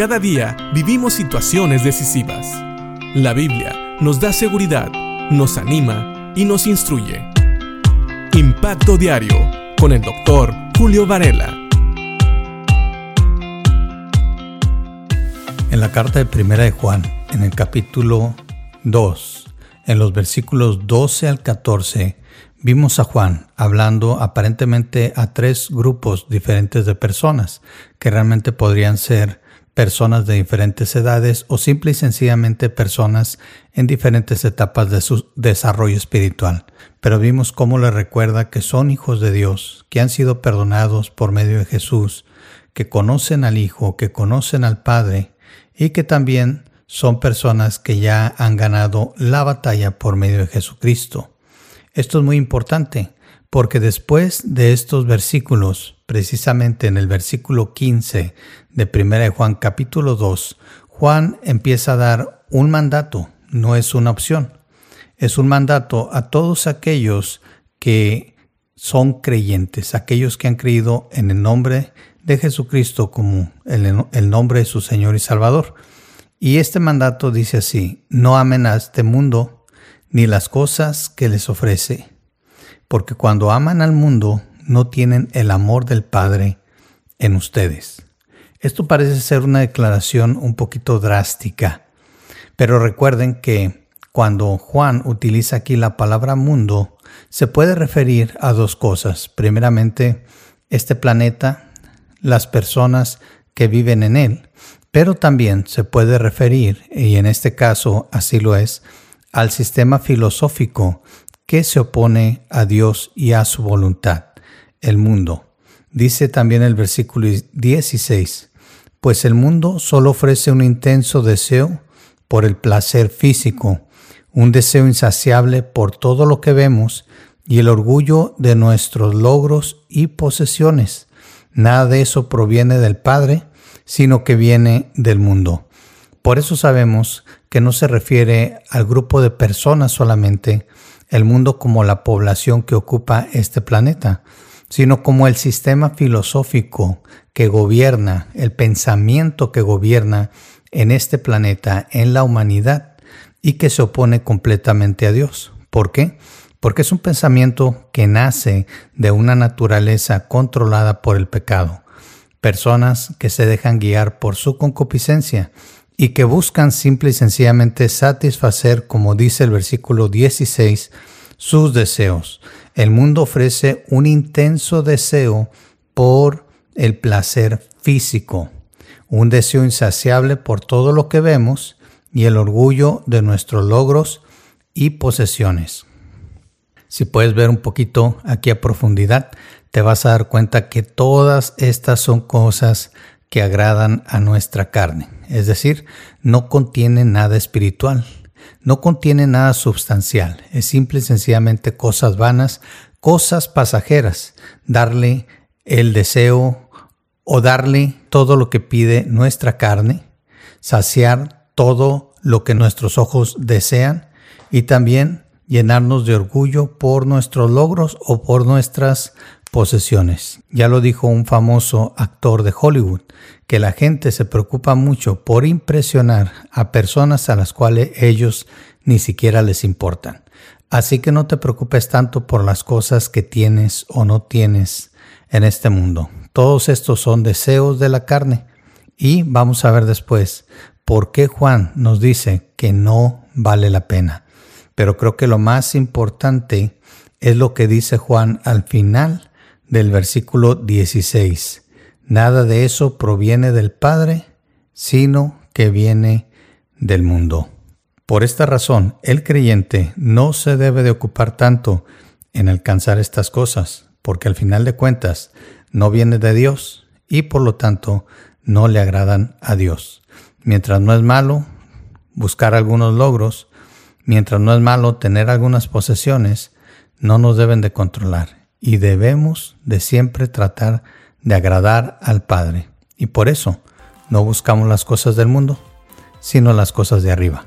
Cada día vivimos situaciones decisivas. La Biblia nos da seguridad, nos anima y nos instruye. Impacto Diario con el doctor Julio Varela. En la carta de Primera de Juan, en el capítulo 2, en los versículos 12 al 14, vimos a Juan hablando aparentemente a tres grupos diferentes de personas, que realmente podrían ser personas de diferentes edades o simple y sencillamente personas en diferentes etapas de su desarrollo espiritual. Pero vimos cómo le recuerda que son hijos de Dios, que han sido perdonados por medio de Jesús, que conocen al Hijo, que conocen al Padre y que también son personas que ya han ganado la batalla por medio de Jesucristo. Esto es muy importante porque después de estos versículos, precisamente en el versículo 15 de 1 de Juan capítulo 2, Juan empieza a dar un mandato, no es una opción. Es un mandato a todos aquellos que son creyentes, aquellos que han creído en el nombre de Jesucristo como el, el nombre de su Señor y Salvador. Y este mandato dice así, no amen a este mundo ni las cosas que les ofrece porque cuando aman al mundo no tienen el amor del Padre en ustedes. Esto parece ser una declaración un poquito drástica, pero recuerden que cuando Juan utiliza aquí la palabra mundo, se puede referir a dos cosas. Primeramente, este planeta, las personas que viven en él, pero también se puede referir, y en este caso así lo es, al sistema filosófico que se opone a Dios y a su voluntad, el mundo. Dice también el versículo 16, pues el mundo solo ofrece un intenso deseo por el placer físico, un deseo insaciable por todo lo que vemos y el orgullo de nuestros logros y posesiones. Nada de eso proviene del Padre, sino que viene del mundo. Por eso sabemos que no se refiere al grupo de personas solamente, el mundo como la población que ocupa este planeta, sino como el sistema filosófico que gobierna, el pensamiento que gobierna en este planeta, en la humanidad, y que se opone completamente a Dios. ¿Por qué? Porque es un pensamiento que nace de una naturaleza controlada por el pecado. Personas que se dejan guiar por su concupiscencia y que buscan simple y sencillamente satisfacer, como dice el versículo 16, sus deseos. El mundo ofrece un intenso deseo por el placer físico, un deseo insaciable por todo lo que vemos y el orgullo de nuestros logros y posesiones. Si puedes ver un poquito aquí a profundidad, te vas a dar cuenta que todas estas son cosas que agradan a nuestra carne, es decir, no contiene nada espiritual, no contiene nada sustancial, es simple y sencillamente cosas vanas, cosas pasajeras, darle el deseo o darle todo lo que pide nuestra carne, saciar todo lo que nuestros ojos desean y también llenarnos de orgullo por nuestros logros o por nuestras posesiones. Ya lo dijo un famoso actor de Hollywood, que la gente se preocupa mucho por impresionar a personas a las cuales ellos ni siquiera les importan. Así que no te preocupes tanto por las cosas que tienes o no tienes en este mundo. Todos estos son deseos de la carne. Y vamos a ver después por qué Juan nos dice que no vale la pena. Pero creo que lo más importante es lo que dice Juan al final del versículo 16. Nada de eso proviene del Padre, sino que viene del mundo. Por esta razón, el creyente no se debe de ocupar tanto en alcanzar estas cosas, porque al final de cuentas no viene de Dios y por lo tanto no le agradan a Dios. Mientras no es malo buscar algunos logros, mientras no es malo tener algunas posesiones, no nos deben de controlar y debemos de siempre tratar de agradar al Padre. Y por eso no buscamos las cosas del mundo, sino las cosas de arriba,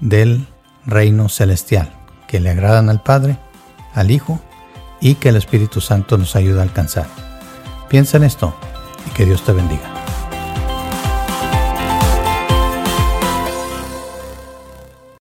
del reino celestial, que le agradan al Padre, al Hijo y que el Espíritu Santo nos ayuda a alcanzar. Piensa en esto y que Dios te bendiga.